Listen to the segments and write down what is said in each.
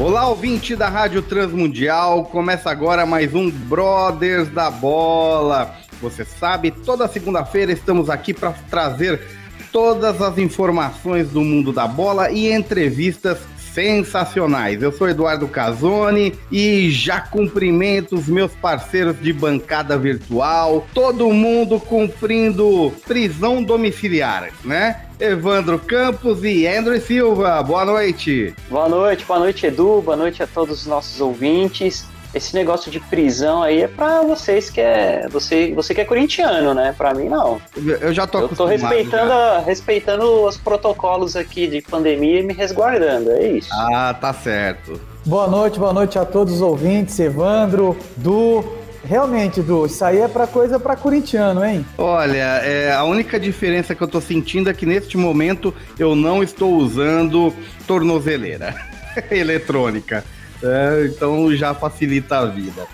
Olá, ouvinte da Rádio Transmundial. Começa agora mais um Brothers da Bola. Você sabe, toda segunda-feira estamos aqui para trazer todas as informações do mundo da bola e entrevistas sensacionais. Eu sou Eduardo Casoni e já cumprimento os meus parceiros de bancada virtual, todo mundo cumprindo prisão domiciliar, né? Evandro Campos e Andrew Silva. Boa noite. Boa noite, boa noite, Edu. Boa noite a todos os nossos ouvintes. Esse negócio de prisão aí é pra vocês que é. Você, você que é corintiano, né? Pra mim, não. Eu já tô Eu tô respeitando, a, respeitando os protocolos aqui de pandemia e me resguardando, é isso. Ah, tá certo. Boa noite, boa noite a todos os ouvintes, Evandro, Du, Realmente, Du, isso aí é pra coisa pra corintiano, hein? Olha, é, a única diferença que eu tô sentindo é que neste momento eu não estou usando tornozeleira eletrônica. É, então já facilita a vida.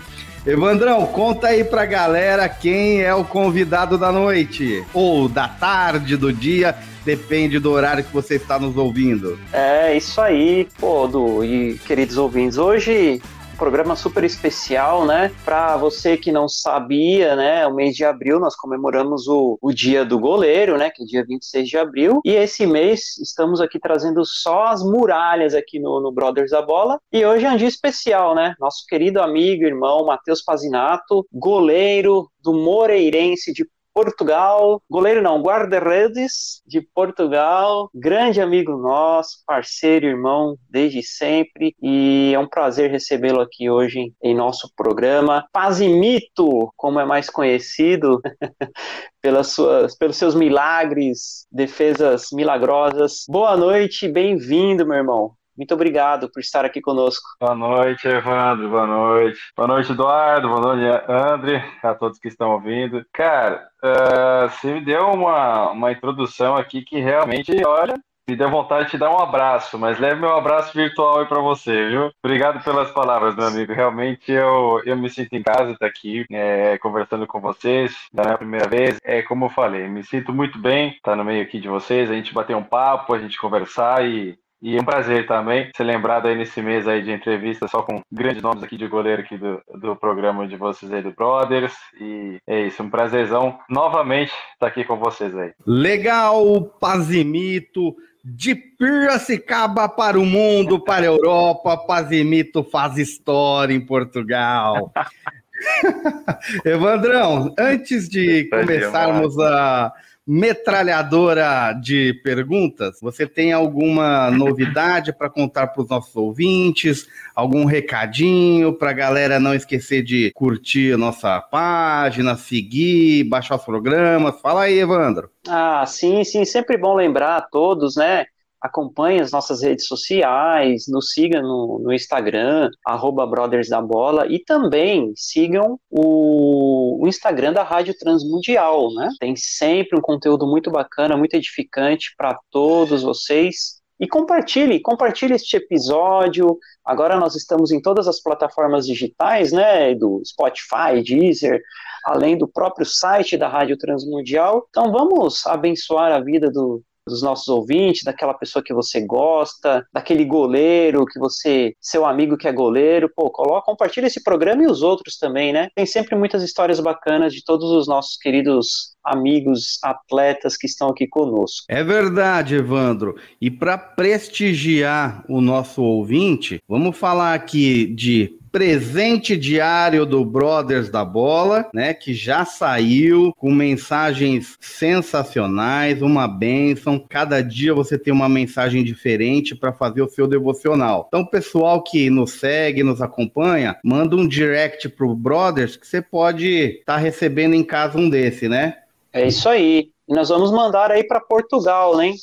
Evandrão, conta aí pra galera quem é o convidado da noite. Ou da tarde, do dia, depende do horário que você está nos ouvindo. É, isso aí, pô, Du, e queridos ouvintes. Hoje programa super especial, né? Para você que não sabia, né? O mês de abril nós comemoramos o, o dia do goleiro, né? Que é dia 26 de abril. E esse mês estamos aqui trazendo só as muralhas aqui no, no Brothers da Bola. E hoje é um dia especial, né? Nosso querido amigo, irmão Matheus Pazinato, goleiro do Moreirense de Portugal, goleiro não, guarda-redes de Portugal, grande amigo nosso, parceiro, irmão desde sempre, e é um prazer recebê-lo aqui hoje em nosso programa. Pazimito, como é mais conhecido, pelas suas, pelos seus milagres, defesas milagrosas. Boa noite, bem-vindo, meu irmão. Muito obrigado por estar aqui conosco. Boa noite, Evandro. Boa noite. Boa noite, Eduardo. Boa noite, André. A todos que estão ouvindo. Cara, uh, você me deu uma, uma introdução aqui que realmente, olha, me deu vontade de te dar um abraço, mas leve meu abraço virtual aí para você, viu? Obrigado pelas palavras, meu amigo. Realmente eu, eu me sinto em casa estar aqui é, conversando com vocês da minha primeira vez. É como eu falei, me sinto muito bem estar no meio aqui de vocês, a gente bater um papo, a gente conversar e e é um prazer também ser lembrado aí nesse mês aí de entrevista só com grandes nomes aqui de goleiro aqui do, do programa de vocês aí do Brothers. E é isso, um prazerzão novamente estar aqui com vocês aí. Legal, Pazimito. De Piracicaba para o mundo, para a Europa, Pazimito faz história em Portugal. Evandrão, antes de começarmos a metralhadora de perguntas. Você tem alguma novidade para contar para os nossos ouvintes? Algum recadinho para a galera não esquecer de curtir a nossa página, seguir, baixar os programas? Fala aí, Evandro. Ah, sim, sim. Sempre bom lembrar a todos, né? Acompanhe as nossas redes sociais, nos siga no, no Instagram, arroba Bola, e também sigam o, o, Instagram da Rádio Transmundial, né? Tem sempre um conteúdo muito bacana, muito edificante para todos vocês. E compartilhe, compartilhe este episódio. Agora nós estamos em todas as plataformas digitais, né? Do Spotify, Deezer, além do próprio site da Rádio Transmundial. Então vamos abençoar a vida do, dos nossos ouvintes, daquela pessoa que você gosta, daquele goleiro que você, seu amigo que é goleiro, pô, coloca, compartilha esse programa e os outros também, né? Tem sempre muitas histórias bacanas de todos os nossos queridos amigos atletas que estão aqui conosco. É verdade, Evandro. E para prestigiar o nosso ouvinte, vamos falar aqui de presente diário do Brothers da Bola, né, que já saiu com mensagens sensacionais, uma benção. Cada dia você tem uma mensagem diferente para fazer o seu devocional. Então, pessoal que nos segue, nos acompanha, manda um direct pro Brothers que você pode estar tá recebendo em casa um desse, né? É isso aí. Nós vamos mandar aí para Portugal, hein?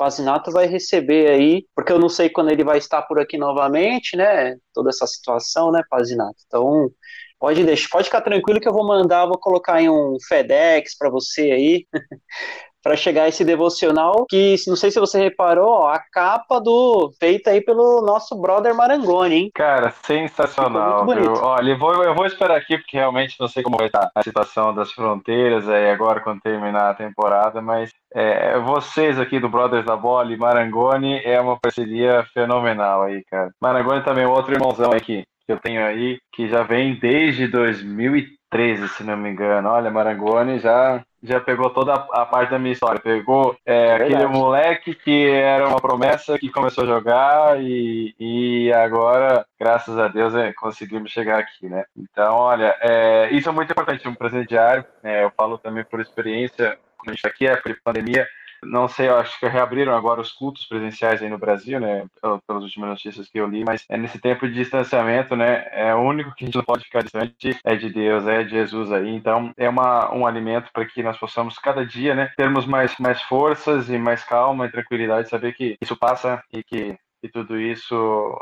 Pazinato vai receber aí, porque eu não sei quando ele vai estar por aqui novamente, né? Toda essa situação, né, Pazinato? Então, pode deixar, pode ficar tranquilo que eu vou mandar, vou colocar em um FedEx para você aí. para chegar esse devocional que não sei se você reparou, ó, a capa do feita aí pelo nosso brother Marangoni, hein? Cara, sensacional. Viu? Olha, eu vou, eu vou esperar aqui porque realmente não sei como vai estar a situação das fronteiras aí agora quando terminar a temporada, mas é, vocês aqui do Brothers da Bola e Marangoni é uma parceria fenomenal aí, cara. Marangoni também é outro irmãozão aqui que eu tenho aí que já vem desde 2013, se não me engano. Olha, Marangoni já já pegou toda a, parte da minha história. Pegou é, aquele moleque que era uma promessa que começou a jogar e, e agora, graças a Deus, é, conseguimos chegar aqui, né? Então, olha, é, isso é muito importante, um presente diário. É, eu falo também por experiência, quando a gente está aqui, é por pandemia, não sei, eu acho que reabriram agora os cultos presenciais aí no Brasil, né? Pelas últimas notícias que eu li, mas é nesse tempo de distanciamento, né? É o único que a gente não pode ficar distante é de Deus, é de Jesus aí. Então é uma, um alimento para que nós possamos cada dia, né? Termos mais, mais forças e mais calma e tranquilidade, saber que isso passa e que e tudo isso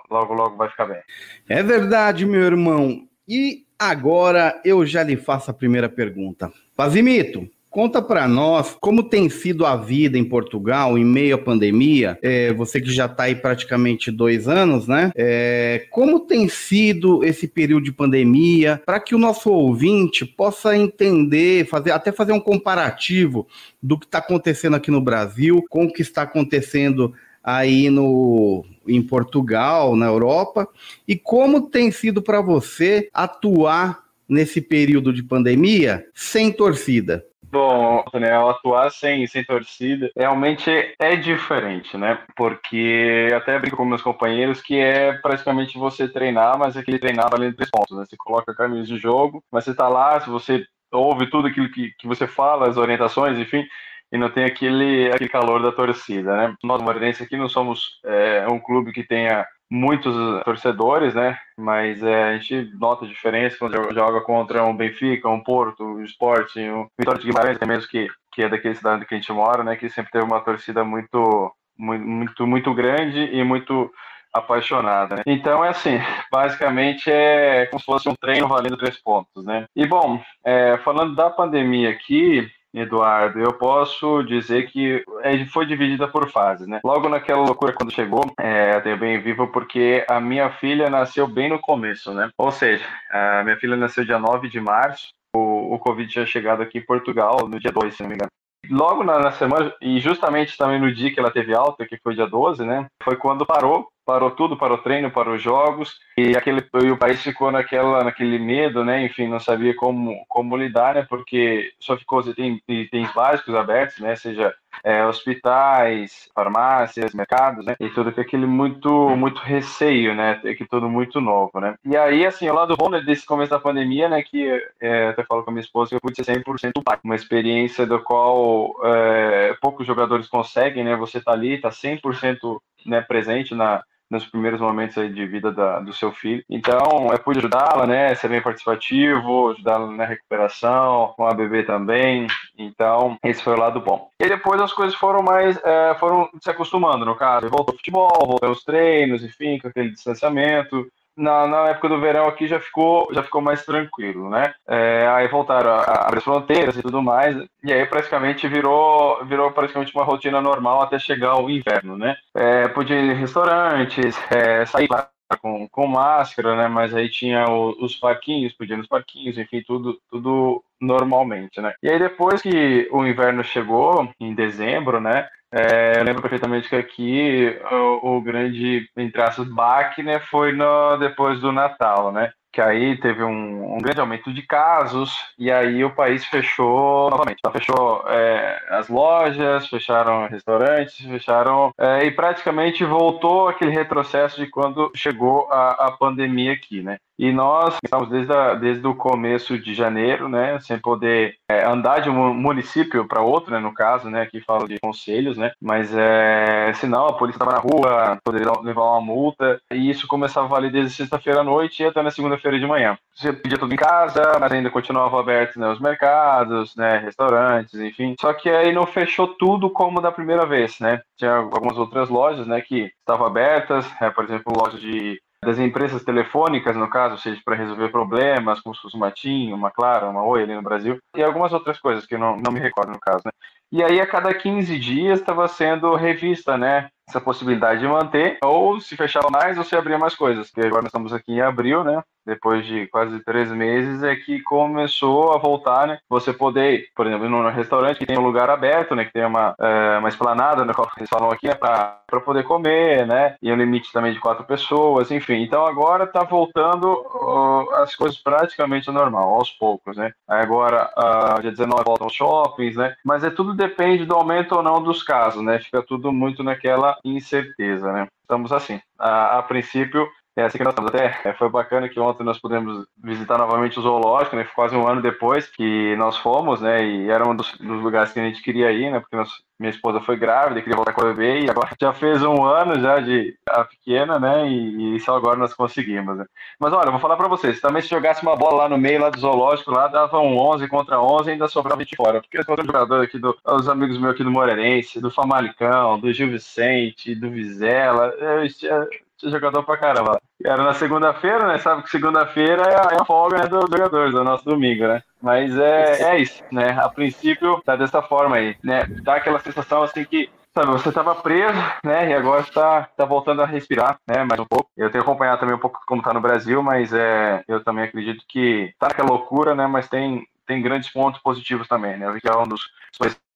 logo, logo vai ficar bem. É verdade, meu irmão. E agora eu já lhe faço a primeira pergunta. Pazimito, Conta para nós como tem sido a vida em Portugal em meio à pandemia. É, você que já está aí praticamente dois anos, né? É, como tem sido esse período de pandemia para que o nosso ouvinte possa entender, fazer até fazer um comparativo do que está acontecendo aqui no Brasil com o que está acontecendo aí no em Portugal, na Europa, e como tem sido para você atuar nesse período de pandemia sem torcida? Bom, né, atuar sem, sem torcida realmente é diferente, né? Porque até brinco com meus companheiros que é praticamente você treinar, mas aquele treinar valendo três pontos, né? Você coloca caminhos de jogo, mas você tá lá, se você ouve tudo aquilo que, que você fala, as orientações, enfim, e não tem aquele, aquele calor da torcida, né? Nós, Moreirense, aqui não somos é, um clube que tenha muitos torcedores, né? Mas é, a gente nota a diferença quando joga contra um Benfica, um Porto, um Sport, um Vitória de Guimarães, é mesmo que, que é daquele cidade que a gente mora, né? Que sempre teve uma torcida muito, muito, muito grande e muito apaixonada. Né? Então é assim, basicamente é como se fosse um treino valendo três pontos, né? E bom, é, falando da pandemia aqui, Eduardo, eu posso dizer que é, foi dividida por fases, né? Logo naquela loucura quando chegou, é, eu tenho bem vivo porque a minha filha nasceu bem no começo, né? Ou seja, a minha filha nasceu dia 9 de março, o, o Covid tinha chegado aqui em Portugal no dia 2, se não me engano. Logo na, na semana, e justamente também no dia que ela teve alta, que foi dia 12, né? Foi quando parou parou tudo, para o treino, para os jogos, e, aquele, e o país ficou naquela, naquele medo, né? Enfim, não sabia como, como lidar, né? Porque só ficou tem itens básicos abertos, né? Seja é, hospitais, farmácias, mercados, né? E tudo aquele muito, muito receio, né? Que tudo muito novo, né? E aí, assim, o lado bom né, desse começo da pandemia, né? Que é, até falo com a minha esposa que eu pude ser 100% pai. Uma experiência do qual é, poucos jogadores conseguem, né? Você tá ali, tá 100% né, presente na, nos primeiros momentos aí de vida da, do seu filho. Então, eu pude ajudá-la, né, ser bem participativo, ajudá-la na recuperação, com a bebê também. Então, esse foi o lado bom. E depois as coisas foram mais, é, foram se acostumando, no caso. Voltou ao futebol, voltou aos treinos, enfim, com aquele distanciamento na, na, época do verão aqui já ficou, já ficou mais tranquilo, né? É, aí voltaram a, a abrir as fronteiras e tudo mais, e aí praticamente virou, virou praticamente uma rotina normal até chegar o inverno, né? É, podia ir em restaurantes, é, sair com, com máscara, né? Mas aí tinha o, os parquinhos, podia nos parquinhos, enfim, tudo, tudo normalmente, né? E aí depois que o inverno chegou, em dezembro, né? É, eu lembro perfeitamente que aqui o, o grande, entre aspas, baque, né, foi no, depois do Natal, né? Que aí teve um, um, grande aumento de casos e aí o país fechou novamente. Então, fechou é, as lojas, fecharam restaurantes, fecharam é, e praticamente voltou aquele retrocesso de quando chegou a, a pandemia aqui, né? E nós estamos desde, a, desde o começo de janeiro, né, sem poder é, andar de um município para outro, né, no caso, né, aqui falo de conselhos, né, mas é, senão a polícia estava na rua, poderia levar uma multa, e isso começava a valer desde sexta-feira à noite e até na segunda-feira de manhã. Você pedia tudo em casa, mas ainda continuava aberto né, os mercados, né, restaurantes, enfim. Só que aí não fechou tudo como da primeira vez, né? Tinha algumas outras lojas, né, que estavam abertas, é, por exemplo, loja de das empresas telefônicas, no caso, ou seja, para resolver problemas, como se fosse uma TIM, uma Clara, uma Oi ali no Brasil, e algumas outras coisas que eu não, não me recordo no caso, né? E aí, a cada 15 dias, estava sendo revista, né? Essa possibilidade de manter, ou se fechava mais, ou se abria mais coisas. Porque agora nós estamos aqui em abril, né? depois de quase três meses, é que começou a voltar, né? Você poder, por exemplo, num restaurante que tem um lugar aberto, né? Que tem uma, é, uma esplanada, né? Eles falam aqui, é para poder comer, né? E um limite também de quatro pessoas, enfim. Então agora tá voltando uh, as coisas praticamente normal, aos poucos, né? Agora, uh, dia 19 voltam os shoppings, né? Mas é tudo depende do aumento ou não dos casos, né? Fica tudo muito naquela incerteza, né? Estamos assim. A, a princípio, é assim que nós estamos. Até é, foi bacana que ontem nós pudemos visitar novamente o zoológico, né? Quase um ano depois que nós fomos, né? E era um dos, dos lugares que a gente queria ir, né? Porque nós, minha esposa foi grávida, queria voltar com o bebê e agora já fez um ano já de a pequena, né? E, e só agora nós conseguimos. Né? Mas olha, eu vou falar para vocês. Também se jogasse uma bola lá no meio lá do zoológico, lá dava um 11 contra 11 e ainda sobrava de fora. Porque os jogadores aqui do, os amigos meus aqui do Moreirense, do Famalicão, do Gil Vicente, do Vizela, eu, eu, tinha jogador pra caramba. Era na segunda-feira, né? Sabe que segunda-feira é, é a folga né, dos jogadores, é o nosso domingo, né? Mas é, é isso, né? A princípio tá dessa forma aí, né? Dá aquela sensação assim que sabe, você estava preso, né, e agora está tá voltando a respirar, né, mais um pouco. Eu tenho acompanhado também um pouco como está no Brasil, mas é, eu também acredito que tá aquela loucura, né, mas tem, tem grandes pontos positivos também, né, que é um dos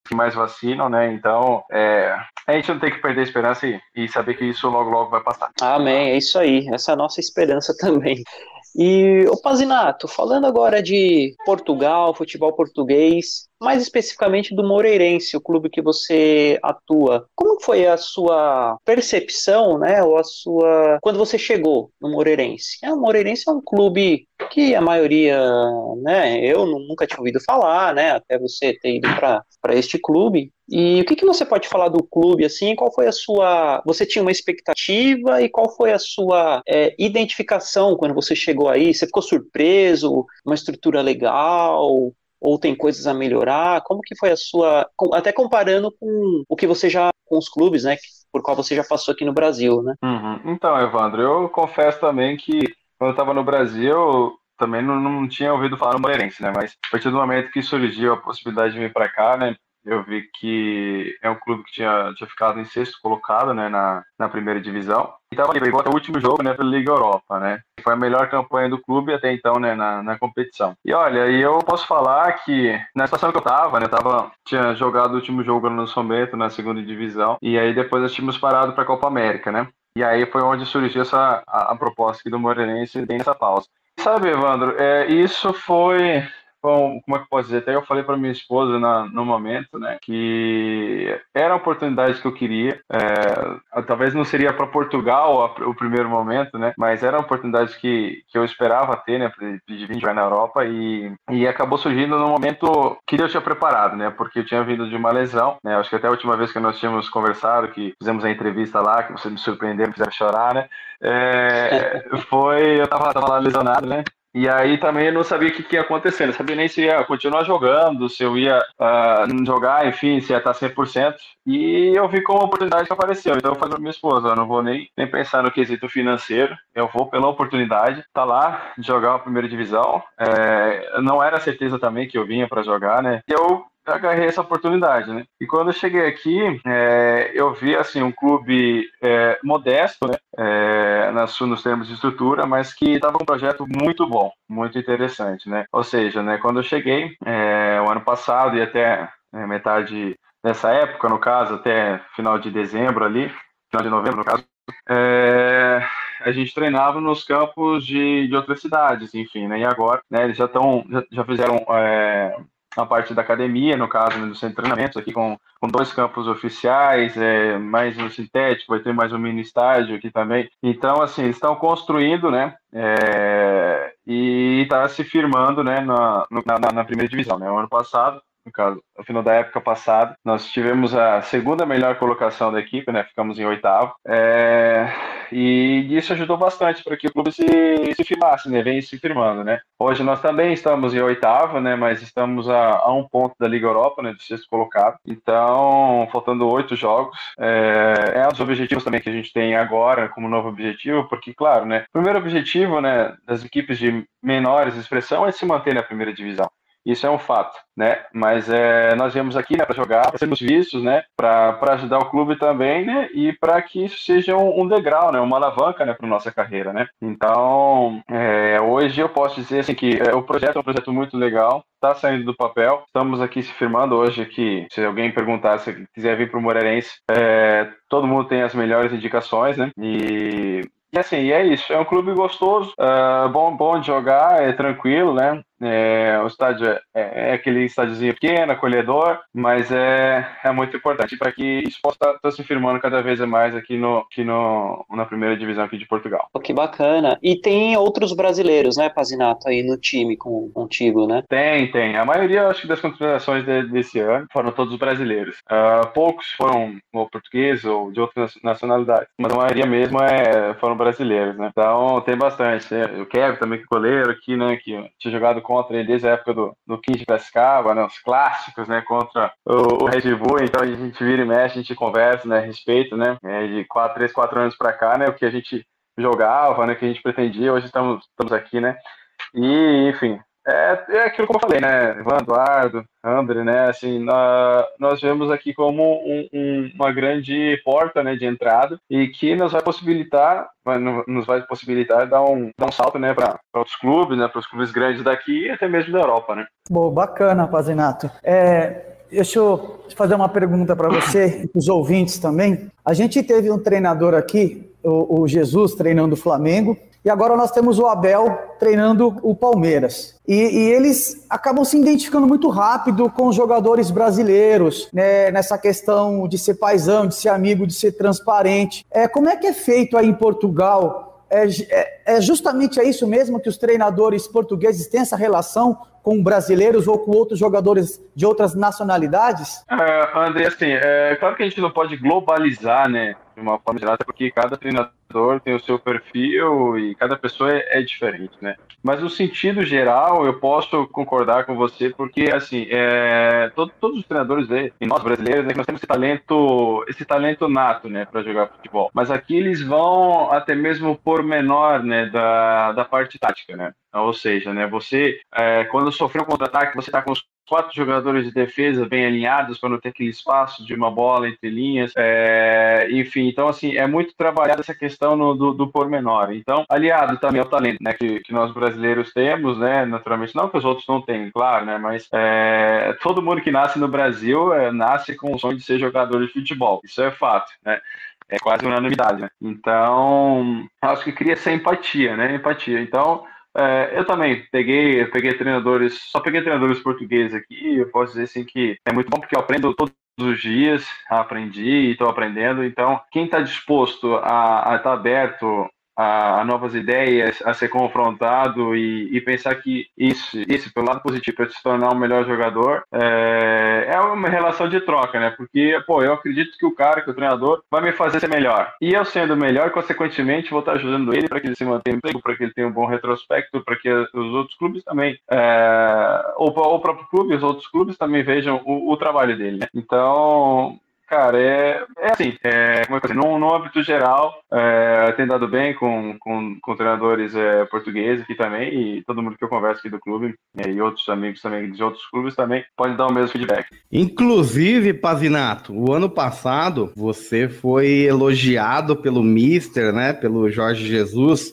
que mais vacinam, né? Então, é, a gente não tem que perder esperança e, e saber que isso logo, logo vai passar. Amém, é isso aí. Essa é a nossa esperança também. E, o Pazinato, falando agora de Portugal, futebol português, mais especificamente do Moreirense, o clube que você atua. Como foi a sua percepção, né, ou a sua quando você chegou no Moreirense? É, o Moreirense é um clube que a maioria, né, eu nunca tinha ouvido falar, né, até você ter ido para este clube. E o que, que você pode falar do clube, assim, qual foi a sua, você tinha uma expectativa e qual foi a sua é, identificação quando você chegou aí? Você ficou surpreso? Uma estrutura legal? Ou tem coisas a melhorar? Como que foi a sua, até comparando com o que você já, com os clubes, né, por qual você já passou aqui no Brasil, né? Uhum. Então, Evandro, eu confesso também que quando eu estava no Brasil, também não, não tinha ouvido falar no Moreirense, né, mas a partir do momento que surgiu a possibilidade de vir para cá, né, eu vi que é um clube que tinha, tinha ficado em sexto colocado né, na, na primeira divisão. E estava ali, até o último jogo né, pela Liga Europa, né? Foi a melhor campanha do clube até então né, na, na competição. E olha, eu posso falar que na situação que eu estava, né, tava, tinha jogado o último jogo no São Bento, na segunda divisão, e aí depois nós tínhamos parado para a Copa América, né? E aí foi onde surgiu essa, a, a proposta aqui do Moreirense bem nessa pausa. Sabe, Evandro, é, isso foi como é que eu posso dizer? Até eu falei para minha esposa na, no momento, né, que era a oportunidade que eu queria. É, talvez não seria para Portugal a, o primeiro momento, né, mas era a oportunidade que, que eu esperava ter, né, de vir jogar na Europa e, e acabou surgindo no momento que eu tinha preparado, né, porque eu tinha vindo de uma lesão, né, acho que até a última vez que nós tínhamos conversado, que fizemos a entrevista lá, que você me surpreendeu, me fizeram chorar, né, é, foi, eu tava, tava lá lesionado, né, e aí também eu não sabia o que, que ia acontecer, não sabia nem se ia continuar jogando, se eu ia uh, jogar, enfim, se ia estar 100%. E eu vi como uma oportunidade que apareceu. Então eu falei para minha esposa, eu não vou nem, nem pensar no quesito financeiro, eu vou pela oportunidade, tá lá, jogar a primeira divisão. É, não era certeza também que eu vinha para jogar, né? Eu agarrei essa oportunidade, né? E quando eu cheguei aqui, é, eu vi assim um clube é, modesto, né? É, nas, nos termos de estrutura, mas que estava um projeto muito bom, muito interessante, né? Ou seja, né? Quando eu cheguei, é, o ano passado e até é, metade dessa época, no caso, até final de dezembro ali, final de novembro, no caso, é, a gente treinava nos campos de, de outras cidades, enfim, né? E agora, né, eles já estão, já, já, fizeram é, a parte da academia, no caso, né, do centro de treinamentos, aqui com, com dois campos oficiais, é, mais um sintético, vai ter mais um mini estádio aqui também. Então, assim, eles estão construindo, né, é, e está se firmando né, na, na, na, primeira divisão. Né? O ano passado no caso, no final da época passada, nós tivemos a segunda melhor colocação da equipe, né? Ficamos em oitavo. É... E isso ajudou bastante para que o clube se, se firmasse, né? Vem se firmando, né? Hoje nós também estamos em oitavo, né? Mas estamos a, a um ponto da Liga Europa, né? Do sexto colocado. Então, faltando oito jogos. É... é um dos objetivos também que a gente tem agora como novo objetivo, porque, claro, né? O primeiro objetivo, né? Das equipes de menores expressão é se manter na primeira divisão. Isso é um fato, né? Mas é, nós viemos aqui né, para jogar, para sermos vistos, né? Para ajudar o clube também, né? E para que isso seja um, um, degrau, né? Uma alavanca, né? Para nossa carreira, né? Então, é, hoje eu posso dizer assim que é, o projeto é um projeto muito legal, está saindo do papel. Estamos aqui se firmando hoje aqui. Se alguém perguntar se quiser vir para o Moreirense, é, todo mundo tem as melhores indicações, né? E e assim, é isso. É um clube gostoso, uh, bom, bom de jogar, é tranquilo, né? É, o estádio é, é, é aquele estádiozinho pequeno, acolhedor, mas é, é muito importante para que isso possa estar tá, se firmando cada vez mais aqui, no, aqui no, na primeira divisão aqui de Portugal. Que bacana. E tem outros brasileiros, né, Pazinato, aí no time com, contigo, né? Tem, tem. A maioria, acho que das contratações de, desse ano foram todos brasileiros. Uh, poucos foram ou portugueses ou de outras nacionalidades, mas a maioria mesmo é, foram brasileiros, né? Então tem bastante. O Kevin também, que goleiro aqui, né, que tinha jogado com contra ele desde a época do, do King de Piracicaba, né, os clássicos, né, contra o, o, Red Bull, então a gente vira e mexe, a gente conversa, né, respeito, né, é, de quatro, três, quatro anos para cá, né, o que a gente jogava, né, que a gente pretendia, hoje estamos, estamos aqui, né, e, enfim, é, é aquilo que eu falei, né? Ivan, Eduardo, André, né? Assim, nós, nós vemos aqui como um, um, uma grande porta né, de entrada e que nos vai possibilitar, nos vai possibilitar dar um, dar um salto né, para outros clubes, né? Para os clubes grandes daqui e até mesmo da Europa, né? Bom, bacana, Pazinato. É, deixa eu fazer uma pergunta para você e para os ouvintes também. A gente teve um treinador aqui, o, o Jesus, treinando o Flamengo, e agora nós temos o Abel treinando o Palmeiras. E, e, eles acabam se identificando muito rápido com os jogadores brasileiros, né, nessa questão de ser paisão, de ser amigo, de ser transparente. É, como é que é feito aí em Portugal? É, é, é justamente é isso mesmo que os treinadores portugueses têm essa relação com brasileiros ou com outros jogadores de outras nacionalidades? É, André, assim, é claro que a gente não pode globalizar, né, de uma forma geral, porque cada treinador tem o seu perfil e cada pessoa é, é, diferente, né? Mas no sentido geral, eu posso concordar com você, porque, assim, é, todo, todos os treinadores, e nós brasileiros, né, nós temos esse talento, esse talento nato, né, para jogar futebol. Mas aqui eles vão até mesmo por menor, né, da, da parte tática, né? Ou seja, né, você, é, quando sofreu um contra-ataque, você está com os quatro jogadores de defesa bem alinhados para não ter aquele espaço de uma bola entre linhas. É, enfim, então, assim, é muito trabalhada essa questão no, do, do pormenor. Então, aliado também ao talento né, que, que nós brasileiros temos, né, naturalmente, não que os outros não tenham, claro, né, mas é, todo mundo que nasce no Brasil é, nasce com o sonho de ser jogador de futebol. Isso é fato, né? É quase unanimidade, né? Então, acho que cria essa empatia, né? Empatia. Então, é, eu também peguei, peguei treinadores, só peguei treinadores portugueses aqui. Eu posso dizer assim que é muito bom porque eu aprendo todos os dias, aprendi e estou aprendendo. Então, quem está disposto a estar tá aberto a, a, novas ideias, a ser confrontado e, e, pensar que isso, isso pelo lado positivo, para se tornar um melhor jogador, é, é, uma relação de troca, né? Porque, pô, eu acredito que o cara, que o treinador, vai me fazer ser melhor. E eu sendo melhor, consequentemente, vou estar ajudando ele para que ele se mantenha emprego, para que ele tenha um bom retrospecto, para que os outros clubes também, é, ou, ou o próprio clube, os outros clubes também vejam o, o trabalho dele, né? Então, Cara, é, é assim, é, como eu no âmbito geral, é, tem dado bem com, com, com treinadores é, portugueses aqui também, e todo mundo que eu converso aqui do clube, é, e outros amigos também de outros clubes também, pode dar o mesmo feedback. Inclusive, Pazinato, o ano passado você foi elogiado pelo Mister, né, pelo Jorge Jesus,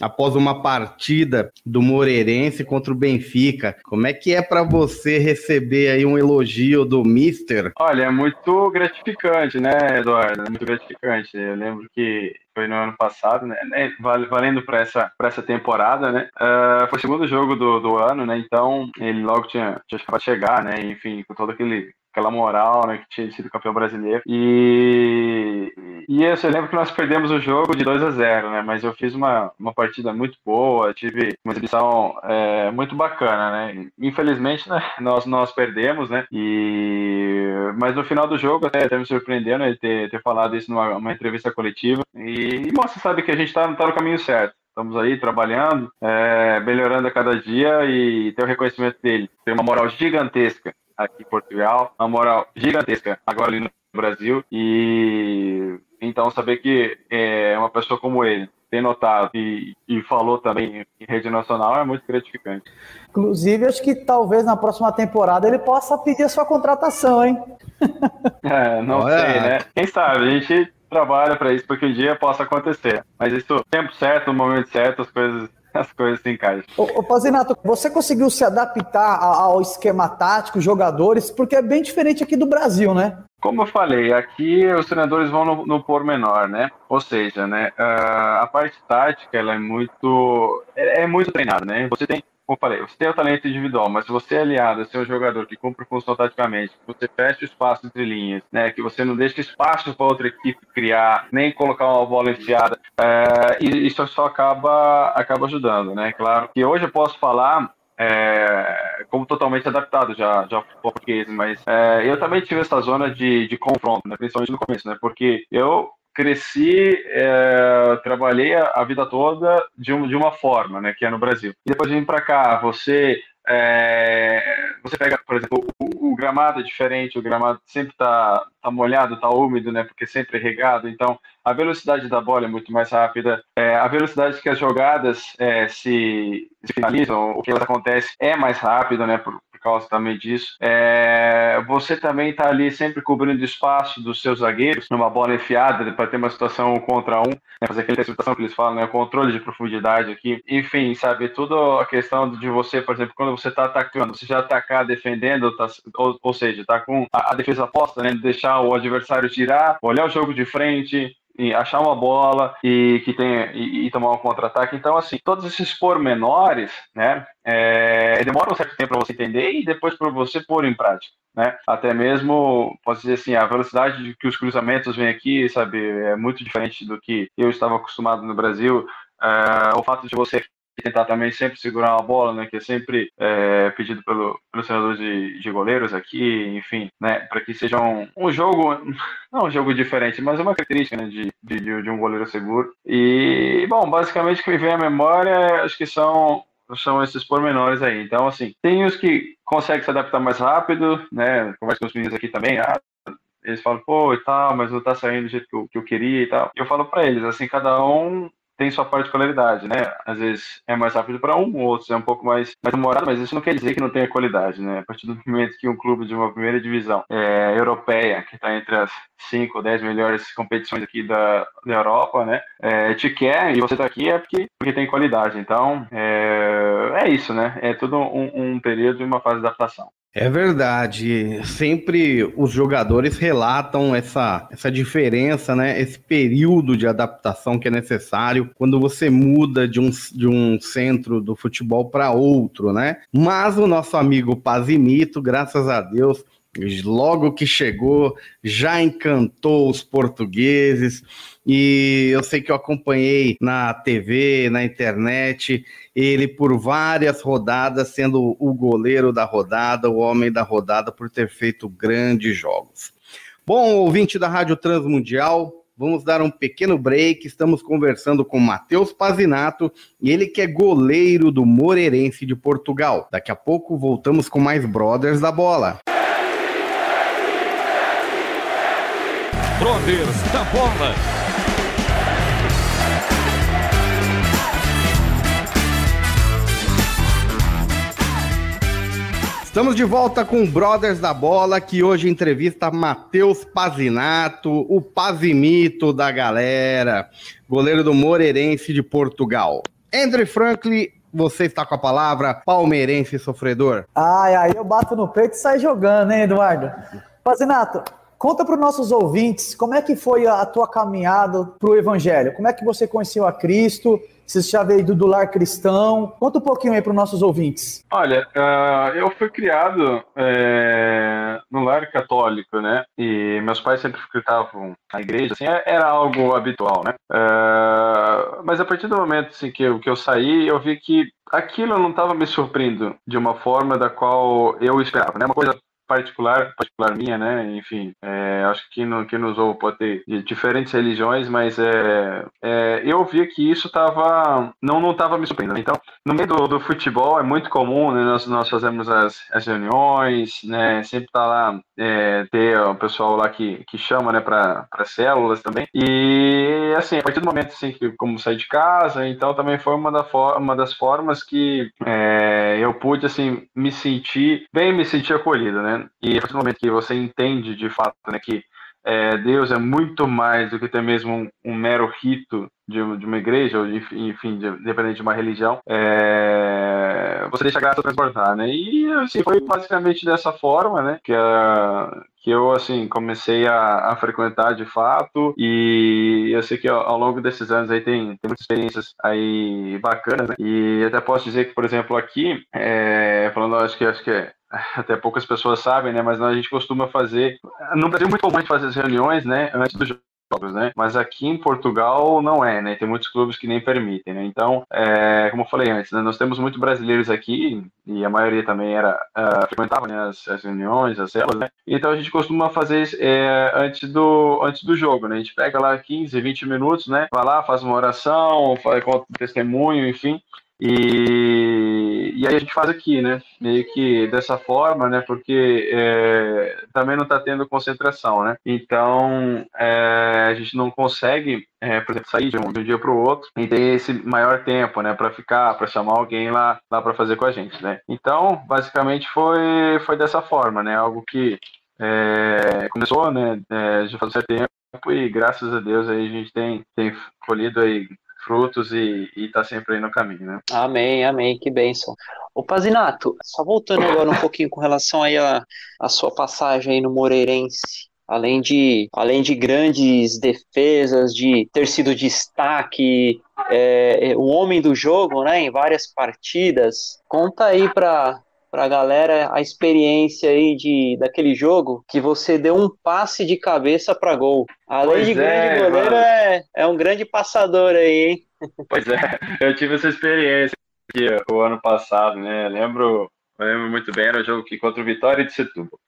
após uma partida do Moreirense contra o Benfica. Como é que é para você receber aí um elogio do Mister? Olha, é muito gratificante, né, Eduardo? É muito gratificante. Eu lembro que foi no ano passado, né? É, valendo para essa, essa temporada, né? Uh, foi o segundo jogo do, do ano, né? Então ele logo tinha, tinha de chegar, né? Enfim, com todo aquele aquela moral, né, que tinha sido campeão brasileiro. E, e eu lembro que nós perdemos o jogo de 2 a 0 né, mas eu fiz uma, uma partida muito boa, tive uma exibição é, muito bacana, né. Infelizmente, né, nós, nós perdemos, né, e, mas no final do jogo até, até me surpreendeu, né, ter, ter falado isso numa entrevista coletiva. E, e mostra, sabe, que a gente está tá no caminho certo estamos aí trabalhando, é, melhorando a cada dia e ter o reconhecimento dele. Tem uma moral gigantesca aqui em Portugal, uma moral gigantesca agora ali no Brasil e então saber que é uma pessoa como ele tem notado e, e falou também em rede nacional é muito gratificante. Inclusive, acho que talvez na próxima temporada ele possa pedir a sua contratação, hein? É, não Olha. sei, né? Quem sabe? A gente trabalha para isso, porque um dia possa acontecer. Mas isso, tempo certo, no momento certo, as coisas as coisas se encaixam. Ô, ô Pazinato, você conseguiu se adaptar ao esquema tático, jogadores, porque é bem diferente aqui do Brasil, né? Como eu falei, aqui os treinadores vão no, no pormenor, né? Ou seja, né, a parte tática ela é muito é, é muito treinada, né? Você tem como falei, você tem o talento individual, mas se você é aliado, você é um jogador que cumpre função taticamente, que você fecha o espaço entre linhas, né, que você não deixa espaço para outra equipe criar, nem colocar uma bola enfiada, é, e isso só acaba, acaba ajudando, né? Claro que hoje eu posso falar é, como totalmente adaptado já, já ao português, mas é, eu também tive essa zona de, de confronto, né, principalmente no começo, né, porque eu cresci, é, trabalhei a, vida toda de, um, de uma forma, né, que é no Brasil. E depois de vir para cá, você é, você pega, por exemplo, o, o, gramado é diferente, o gramado sempre está tá molhado, está úmido, né? Porque sempre é regado. Então, a velocidade da bola é muito mais rápida. É, a velocidade que as jogadas é, se, se, finalizam, o que elas acontecem, é mais rápida, né? Por, causa também disso. É, você também está ali sempre cobrindo espaço dos seus zagueiros, numa bola enfiada, para ter uma situação um contra um, né, fazer aquela situação que eles falam, né, controle de profundidade aqui. Enfim, sabe, toda a questão de você, por exemplo, quando você está atacando, você já atacar defendendo, tá, ou, ou, seja, está com a, a, defesa posta, né, deixar o adversário tirar, olhar o jogo de frente, achar uma bola e que tem e, e tomar um contra-ataque. Então, assim, todos esses pormenores, né, é, demoram um certo tempo para você entender e depois para você pôr em prática. Né? Até mesmo, posso dizer assim, a velocidade de que os cruzamentos vêm aqui, sabe, é muito diferente do que eu estava acostumado no Brasil. É, o fato de você tentar também sempre segurar uma bola, né, que é sempre é, pedido pelo, pelo senador de, de goleiros aqui, enfim, né, para que seja um, um, jogo, não um jogo diferente, mas uma característica né, de, de, de um goleiro seguro. E, bom, basicamente o que me vem à memória, acho que são são esses pormenores aí. Então, assim, tem os que conseguem se adaptar mais rápido, né? Converso com os meninos aqui também. Ah, eles falam, pô, e tal, mas não tá saindo do jeito que eu, que eu queria e tal. Eu falo para eles, assim, cada um tem sua particularidade, né? Às vezes é mais rápido para um, outros é um pouco mais, mais demorado, mas isso não quer dizer que não tenha qualidade, né? A partir do momento que um clube de uma primeira divisão é, europeia, que está entre as 5 ou 10 melhores competições aqui da, da Europa, né? É, te quer e você está aqui é porque, porque tem qualidade. Então, é, é isso, né? É todo um, um período e uma fase de adaptação. É verdade. Sempre os jogadores relatam essa, essa diferença, né? Esse período de adaptação que é necessário quando você muda de um, de um centro do futebol para outro, né? Mas o nosso amigo Pazimito, graças a Deus, logo que chegou, já encantou os portugueses. E eu sei que eu acompanhei na TV, na internet, ele por várias rodadas, sendo o goleiro da rodada, o homem da rodada, por ter feito grandes jogos. Bom, ouvinte da Rádio Transmundial, vamos dar um pequeno break. Estamos conversando com Matheus Pazinato, ele que é goleiro do Moreirense de Portugal. Daqui a pouco voltamos com mais Brothers da Bola. Brothers da Bola. Estamos de volta com Brothers da Bola, que hoje entrevista Matheus Pazinato, o Pazimito da galera, goleiro do Moreirense de Portugal. Andrew Franklin, você está com a palavra, palmeirense sofredor. Ai, aí eu bato no peito e saio jogando, hein, Eduardo? Pazinato, conta para os nossos ouvintes como é que foi a tua caminhada para o Evangelho. Como é que você conheceu a Cristo? Você já veio do, lar cristão? Conta um pouquinho aí para os nossos ouvintes. Olha, uh, eu fui criado é, no lar católico, né? E meus pais sempre frequentavam a igreja, assim, é, era algo habitual, né? Uh, mas a partir do momento assim, que, eu, que eu saí, eu vi que aquilo não estava me surpreendendo de uma forma da qual eu esperava, né? Uma coisa particular, particular minha, né? Enfim, é, acho que não, quem nos ouve pode ter de diferentes religiões, mas é, é, eu via que isso tava, não não estava me surpreendendo. Então, no meio do, do, futebol é muito comum, né? Nós, nós fazemos as, as reuniões, né? Sempre tá lá é, ter o pessoal lá que, que chama, né? Para células também. E assim, a partir do momento assim que como sair de casa, então também foi uma, da uma das formas que é, eu pude assim me sentir bem, me sentir acolhido, né? E a partir do momento que você entende de fato né, que é, Deus é muito mais do que até mesmo um, um mero rito de, de, uma igreja, ou de, enfim, de, independente de uma religião, é, você deixa a graça transbordar, né? E assim, foi basicamente dessa forma, né, que, a, que eu assim comecei a, a, frequentar de fato e eu sei que ao, ao longo desses anos aí tem, tem muitas experiências aí bacanas, né? E até posso dizer que, por exemplo, aqui, é, falando, acho que acho que é até poucas pessoas sabem, né? Mas a gente costuma fazer. No Brasil é muito comum fazer as reuniões, né? Antes dos jogos, né? Mas aqui em Portugal não é, né? Tem muitos clubes que nem permitem, né? Então, é, como eu falei antes, né? nós temos muitos brasileiros aqui e a maioria também era uh, frequentava né? as, as, reuniões, as células, né? Então a gente costuma fazer é, antes do antes do jogo, né? A gente pega lá 15, 20 minutos, né? Vai lá, faz uma oração, faz conta testemunho, enfim. E, e aí a gente faz aqui, né? Meio que dessa forma, né? Porque é, também não está tendo concentração, né? Então é, a gente não consegue, é, por exemplo, sair de um, de um dia para o outro e ter esse maior tempo, né? Para ficar, para chamar alguém lá, lá para fazer com a gente, né? Então, basicamente foi, foi dessa forma, né? Algo que é, começou, né? É, já faz um certo tempo e graças a Deus aí a gente tem, tem colhido aí frutos e está sempre aí no caminho, né? Amém, amém, que bênção. Ô Pazinato, só voltando agora um pouquinho com relação aí a, a sua passagem aí no Moreirense, além de, além de grandes defesas, de ter sido destaque, é, o homem do jogo, né, em várias partidas, conta aí para para a galera a experiência aí de, daquele jogo que você deu um passe de cabeça para gol. Além pois de grande é, goleiro, é, é um grande passador aí, hein? Pois é, eu tive essa experiência aqui, o ano passado, né? Eu lembro, eu lembro muito bem, era o jogo que contra o Vitória de Setúbal.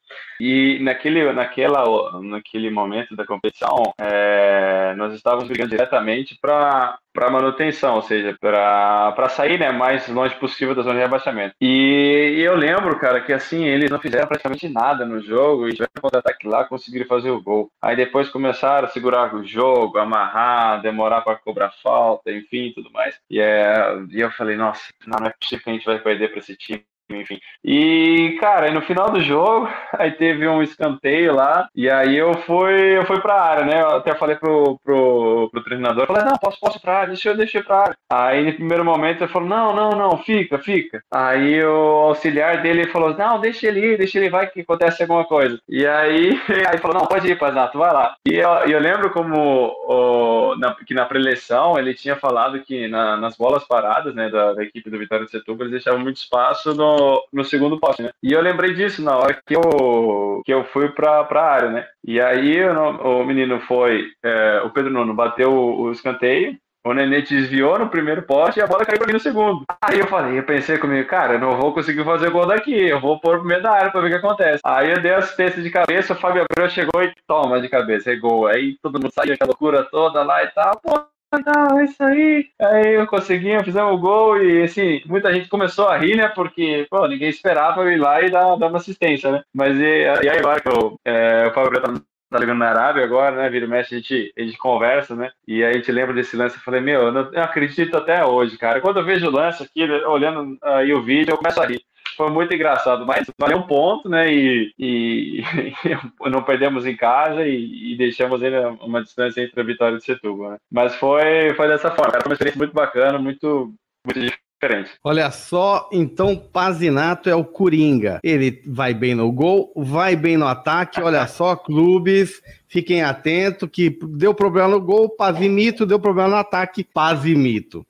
E naquele, naquela, naquele momento da competição, é, nós estávamos brigando diretamente para para manutenção, ou seja, para sair né, mais longe possível da zona de rebaixamento. E, e, eu lembro, cara, que assim, eles não fizeram praticamente nada no jogo e tiveram contra-ataque lá, conseguiram fazer o gol. Aí depois começaram a segurar o jogo, amarrar, demorar para cobrar falta, enfim, tudo mais. E, é, e eu falei, nossa, não, não é possível que a gente vai perder para esse time enfim. E, cara, no final do jogo, aí teve um escanteio lá, e aí eu fui, eu fui pra área, né? Eu até falei pro, pro, pro treinador, falei, não, posso, posso pra área, deixa eu, deixa eu pra área. Aí no primeiro momento ele falou, não, não, não, fica, fica. Aí o auxiliar dele falou, não, deixa ele ir, deixa ele vai que acontece alguma coisa. E aí, aí falou, não, pode ir, Pazato, vai lá. E eu, eu lembro como o, na, que na preleção ele tinha falado que na, nas bolas paradas, né, da, da equipe do Vitória de Setúbal, eles deixavam muito espaço no no, segundo poste, né? E eu lembrei disso na hora que eu, que eu fui pra, pra área, né? E aí o, o menino foi, é, o Pedro Nuno bateu o, o escanteio, o Nenê desviou no primeiro poste e a bola caiu pra mim no segundo. Aí eu falei, eu pensei comigo, cara, eu não vou conseguir fazer gol daqui, eu vou pôr pro meio da área pra ver o que acontece. Aí eu dei assistência de cabeça, o Fábio Abreu chegou e toma de cabeça, é gol. Aí todo mundo saiu, aquela loucura toda lá e tal, pô, não, é isso aí. Aí eu consegui, fizemos o gol e assim, muita gente começou a rir, né? Porque, pô, ninguém esperava eu ir lá e dar, dar uma assistência, né? Mas e, e aí agora que eu, é, o Fábio tá, tá ligando na Arábia agora, né? Vira e mexe, a gente, a gente conversa, né? E aí a gente lembra desse lance. Eu falei, meu, eu não eu acredito até hoje, cara. Quando eu vejo o lance aqui, olhando aí o vídeo, eu começo a rir foi muito engraçado, mas valeu um ponto, né? E, e não perdemos em casa e, e, deixamos ainda uma distância entre a vitória e o Setúbal, né? Mas foi, foi dessa forma, foi uma experiência muito bacana, muito, muito diferente. Olha só, então Pazinato é o Coringa. Ele vai bem no gol, vai bem no ataque. Olha só, clubes, fiquem atentos que deu problema no gol, Pazimito, deu problema no ataque, Pazimito.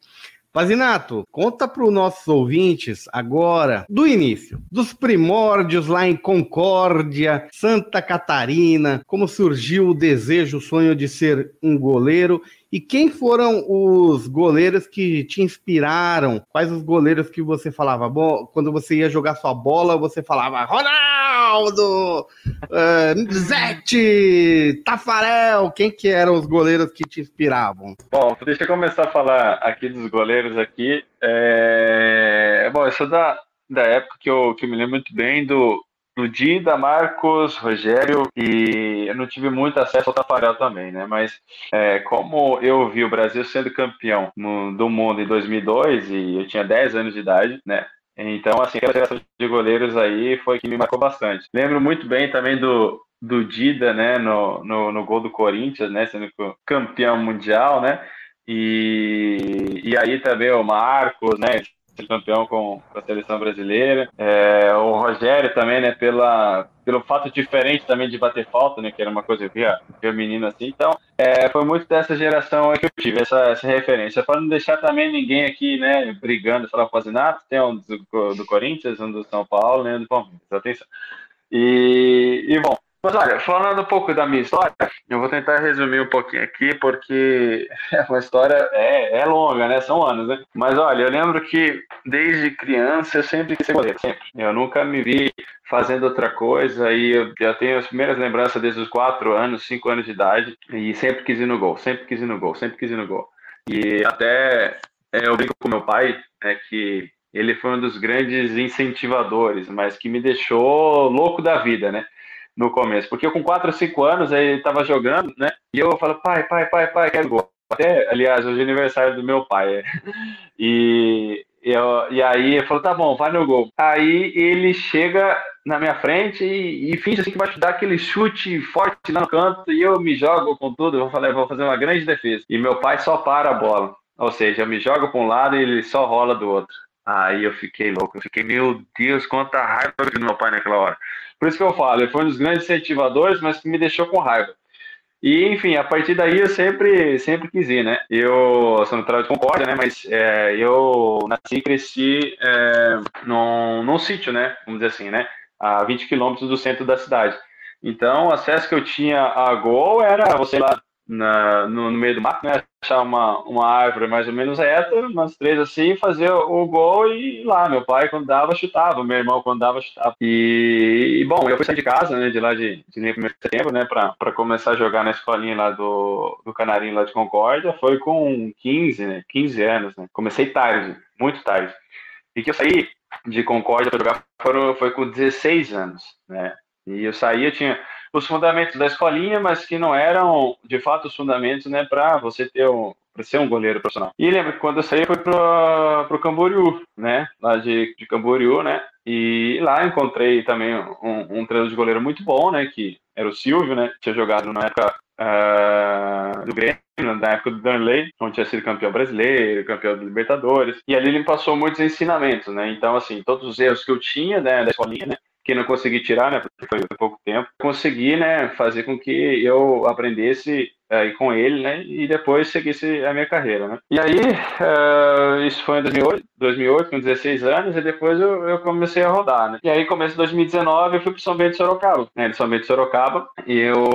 Pazinato, conta para os nossos ouvintes agora do início, dos primórdios lá em Concórdia, Santa Catarina, como surgiu o desejo, o sonho de ser um goleiro e quem foram os goleiros que te inspiraram? Quais os goleiros que você falava? Bom, quando você ia jogar sua bola, você falava Ronaldo, uh, Zete, Tafarel. Quem que eram os goleiros que te inspiravam? Bom, deixa eu começar a falar aqui dos goleiros aqui. É... Bom, eu sou da, da época que eu, que eu me lembro muito bem do, do Dida, Marcos, Rogério, e eu não tive muito acesso ao Tafarel também, né? Mas é, como eu vi o Brasil sendo campeão do mundo em 2002 e eu tinha 10 anos de idade, né? Então, assim, aquela geração de goleiros aí foi que me marcou bastante. Lembro muito bem também do, do Dida, né, no, no, no gol do Corinthians, né, sendo campeão mundial, né? E, e aí também o Marcos, né? Campeão com, a seleção brasileira. É, o Rogério também, né, pela, pelo fato diferente também de bater falta, né, que era uma coisa eu via, via menino assim. Então, é, foi muito dessa geração que eu tive, essa, essa referência. Para não deixar também ninguém aqui, né, brigando, falar Pazinato, tem um do, do Corinthians, um do São Paulo, né, um do Palmeiras. Atenção. E, e bom, mas olha, falando um pouco da minha história, eu vou tentar resumir um pouquinho aqui, porque é uma história é, é longa, né? São anos, né? Mas olha, eu lembro que desde criança eu sempre quis ser goleiro, sempre. Eu nunca me vi fazendo outra coisa e eu, eu tenho as primeiras lembranças desde os 4 anos, 5 anos de idade e sempre quis ir no gol, sempre quis ir no gol, sempre quis ir no gol. E até é, eu brinco com meu pai, é que ele foi um dos grandes incentivadores, mas que me deixou louco da vida, né? No começo, porque eu com 4 ou 5 anos ele estava jogando, né? E eu falo, pai, pai, pai, pai, quero gol. Até, aliás, hoje é aniversário do meu pai. E, eu, e aí ele falou, tá bom, vai no gol. Aí ele chega na minha frente e, e finge assim que vai dar aquele chute forte lá no canto e eu me jogo com tudo, vou, falar, vou fazer uma grande defesa. E meu pai só para a bola. Ou seja, eu me jogo para um lado e ele só rola do outro. Aí eu fiquei louco, eu fiquei, meu Deus, quanta raiva do meu pai naquela hora. Por isso que eu falo, ele foi um dos grandes incentivadores, mas que me deixou com raiva. E, enfim, a partir daí eu sempre, sempre quis ir, né? Eu sou natural de Concórdia, né? Mas é, eu nasci e cresci é, num, num sítio, né? Vamos dizer assim, né? A 20 quilômetros do centro da cidade. Então, o acesso que eu tinha a gol era você lá na, no, no, meio do mato, né? Achar uma, uma árvore mais ou menos reta, umas três assim, fazer o, gol e lá. Meu pai, quando dava, chutava. Meu irmão, quando dava, chutava. E, e bom, eu fui sair de casa, né? De lá de, de 1 de setembro, né? Pra, pra começar a jogar na escolinha lá do, do Canarinho, lá de Concórdia. Foi com 15, né? 15 anos, né? Comecei tarde, muito tarde. E que eu saí de Concórdia para jogar foi, foi com 16 anos, né? E eu saí, eu tinha os fundamentos da escolinha, mas que não eram de fato os fundamentos, né, para você ter um para ser um goleiro profissional. E lembro que quando eu saí foi pro, pro Camboriú, né, lá de, de Camboriú, né, e lá encontrei também um, um treinador de goleiro muito bom, né, que era o Silvio, né, tinha jogado na época uh, do Grêmio, na época do Danley, onde tinha sido campeão brasileiro, campeão da Libertadores, e ali ele passou muitos ensinamentos, né, então assim, todos os erros que eu tinha, né, da escolinha, né, que não consegui tirar, né, porque foi pouco tempo, consegui, né, fazer com que eu aprendesse aí com ele, né, e depois seguisse a minha carreira, né. E aí, uh, isso foi em 2008, 2008, com 16 anos, e depois eu, eu comecei a rodar, né. E aí, começo de 2019, eu fui pro São Bento de Sorocaba, né, de São Bento de Sorocaba, e eu,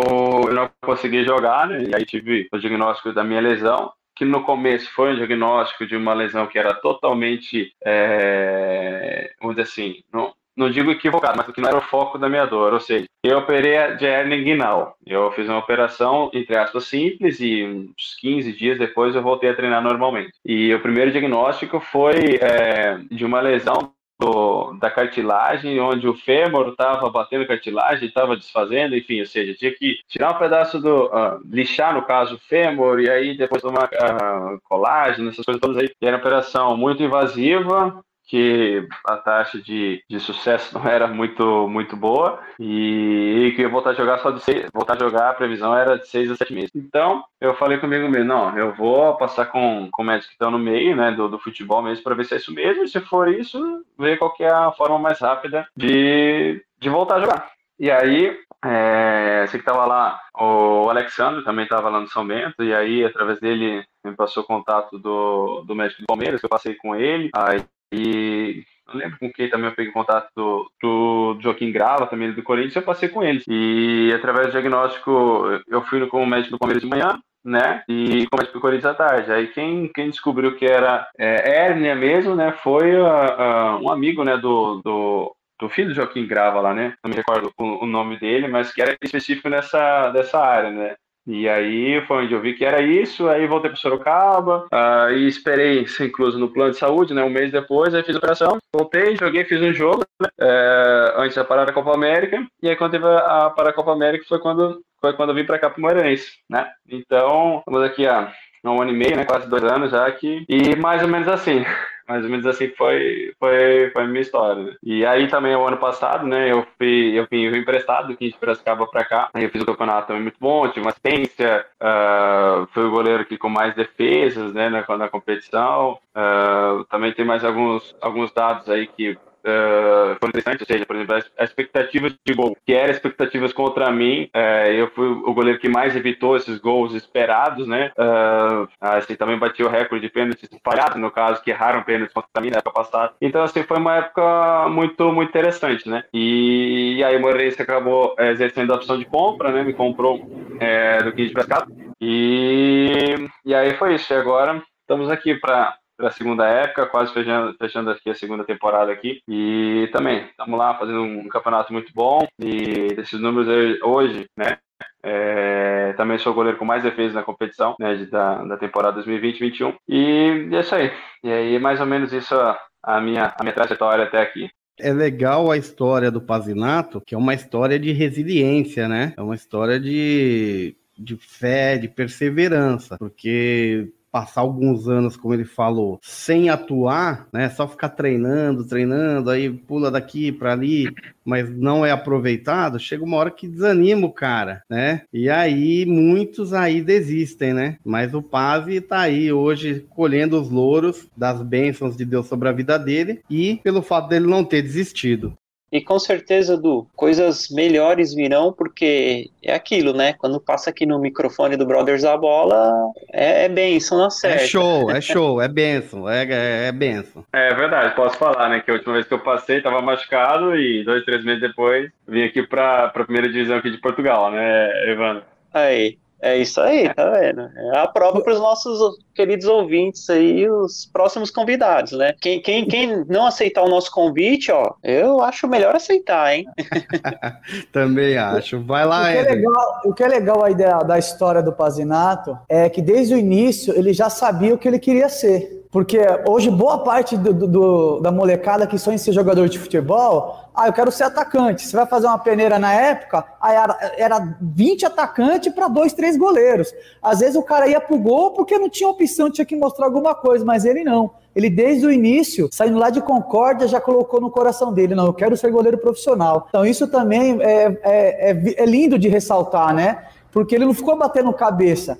eu não consegui jogar, né, e aí tive o diagnóstico da minha lesão, que no começo foi um diagnóstico de uma lesão que era totalmente, é, vamos dizer assim, não, não digo equivocado, mas que não era o foco da minha dor. Ou seja, eu operei de hernia inguinal. Eu fiz uma operação, entre aspas, simples e uns 15 dias depois eu voltei a treinar normalmente. E o primeiro diagnóstico foi é, de uma lesão do, da cartilagem, onde o fêmur estava batendo cartilagem, estava desfazendo, enfim, ou seja, tinha que tirar um pedaço do. Uh, lixar, no caso, o fêmur, e aí depois tomar uh, colágeno, essas coisas todas aí. E era uma operação muito invasiva, que a taxa de, de sucesso não era muito, muito boa e, que eu voltar a jogar só de seis, voltar a jogar, a previsão era de seis a sete meses. Então, eu falei comigo mesmo, não, eu vou passar com, com médicos que estão no meio, né, do, do futebol mesmo, para ver se é isso mesmo, e se for isso, ver qual é a forma mais rápida de, de voltar a jogar. E aí, é, sei que estava lá, o Alexandre também estava lá no São Bento, e aí, através dele, me passou o contato do, do médico do Palmeiras, que eu passei com ele, aí e não lembro com quem também eu peguei contato do, do Joaquim Grava, também do Corinthians, eu passei com eles. E através do diagnóstico, eu fui com o médico do Palmeiras de manhã, né? E com o médico do Corinthians à tarde. Aí quem, quem descobriu que era é, hérnia mesmo, né? Foi uh, uh, um amigo, né? Do, do, do filho do Joaquim Grava lá, né? Não me recordo o, o, nome dele, mas que era específico nessa dessa área, né? E aí foi onde eu vi que era isso, aí voltei para Sorocaba, e esperei ser incluso no plano de saúde, né, um mês depois, aí fiz a operação, voltei, joguei, fiz um jogo, né, é, antes da parada da Copa América, e aí quando teve a, a parada da Copa América foi quando, foi quando eu vim para cá pro Moreirense, né, então, estamos aqui há um ano e meio, né, quase dois anos já aqui, e mais ou menos assim, mais ou menos assim foi, foi, foi a minha história. Né? E aí também o ano passado, né, eu fui, eu fui, emprestado do 15 de Piracicaba para cá. Aí eu fiz o campeonato também muito bom, tive uma assistência, uh, fui o goleiro aqui com mais defesas, né, na, na competição. Uh, também tem mais alguns, alguns dados aí que uh, foram interessantes, ou seja, por exemplo, as, expectativas de gol, que eram expectativas contra mim, uh, eu fui o goleiro que mais evitou esses gols esperados, né? Uh, assim, também bati o recorde de pênaltis falhados, no caso, que erraram pênaltis contra mim na época passada. Então, assim, foi uma época muito, muito interessante, né? E, e aí o Moreirense acabou exercendo a opção de compra, né? Me comprou é, do 15 de pescado. E, e aí foi isso. E agora estamos aqui para para a segunda época, quase fechando, fechando aqui a segunda temporada aqui. E também, estamos lá fazendo um campeonato muito bom. E desses números hoje, né? É, também sou o goleiro com mais defesa na competição né, de, da, da temporada 2020-21. E é isso aí. E aí, mais ou menos isso a, minha, a minha trajetória até aqui. É legal a história do Pazinato, que é uma história de resiliência, né? É uma história de, de fé, de perseverança, porque passar alguns anos, como ele falou, sem atuar, né? Só ficar treinando, treinando, aí pula daqui para ali, mas não é aproveitado, chega uma hora que desanima o cara, né? E aí muitos aí desistem, né? Mas o Pave tá aí hoje colhendo os louros das bênçãos de Deus sobre a vida dele e pelo fato dele não ter desistido. E com certeza, Du, coisas melhores virão, porque é aquilo, né? Quando passa aqui no microfone do Brothers da Bola, é, é benção na certa. É show, é show, é benção, é, é, é benção. É verdade, posso falar, né? Que a última vez que eu passei, tava machucado e dois, três meses depois vim aqui pra, pra primeira divisão aqui de Portugal, né, Evandro? Aí, é isso aí, tá vendo? É a prova para os nossos queridos ouvintes aí, os próximos convidados, né? Quem, quem, quem não aceitar o nosso convite, ó, eu acho melhor aceitar, hein? Também acho. Vai lá, o que, é legal, o que é legal aí da, da história do Pazinato é que desde o início ele já sabia o que ele queria ser. Porque hoje boa parte do, do, da molecada que sonha em ser jogador de futebol, ah, eu quero ser atacante. Você vai fazer uma peneira na época, aí era, era 20 atacantes para dois, três goleiros. Às vezes o cara ia pro gol porque não tinha opção, tinha que mostrar alguma coisa, mas ele não. Ele, desde o início, saindo lá de Concórdia, já colocou no coração dele: não, eu quero ser goleiro profissional. Então, isso também é, é, é, é lindo de ressaltar, né? Porque ele não ficou batendo cabeça.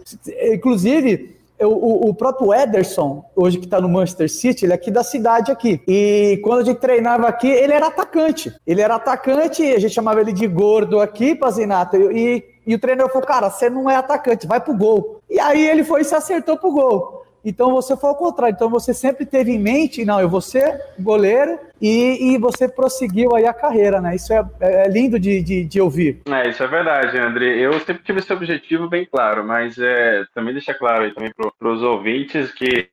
Inclusive, o, o, próprio Ederson, hoje que está no Manchester City, ele é aqui da cidade aqui. E quando a gente treinava aqui, ele era atacante. Ele era atacante, a gente chamava ele de gordo aqui, Pazinato, e, e o treinador falou, cara, você não é atacante, vai pro gol. E aí ele foi e se acertou pro gol. Então você foi ao contrário. Então você sempre teve em mente, não, eu vou ser goleiro e, e você prosseguiu aí a carreira, né? Isso é, é lindo de, de, de, ouvir. É, isso é verdade, André. Eu sempre tive esse objetivo bem claro, mas é, também deixa claro aí também para os ouvintes que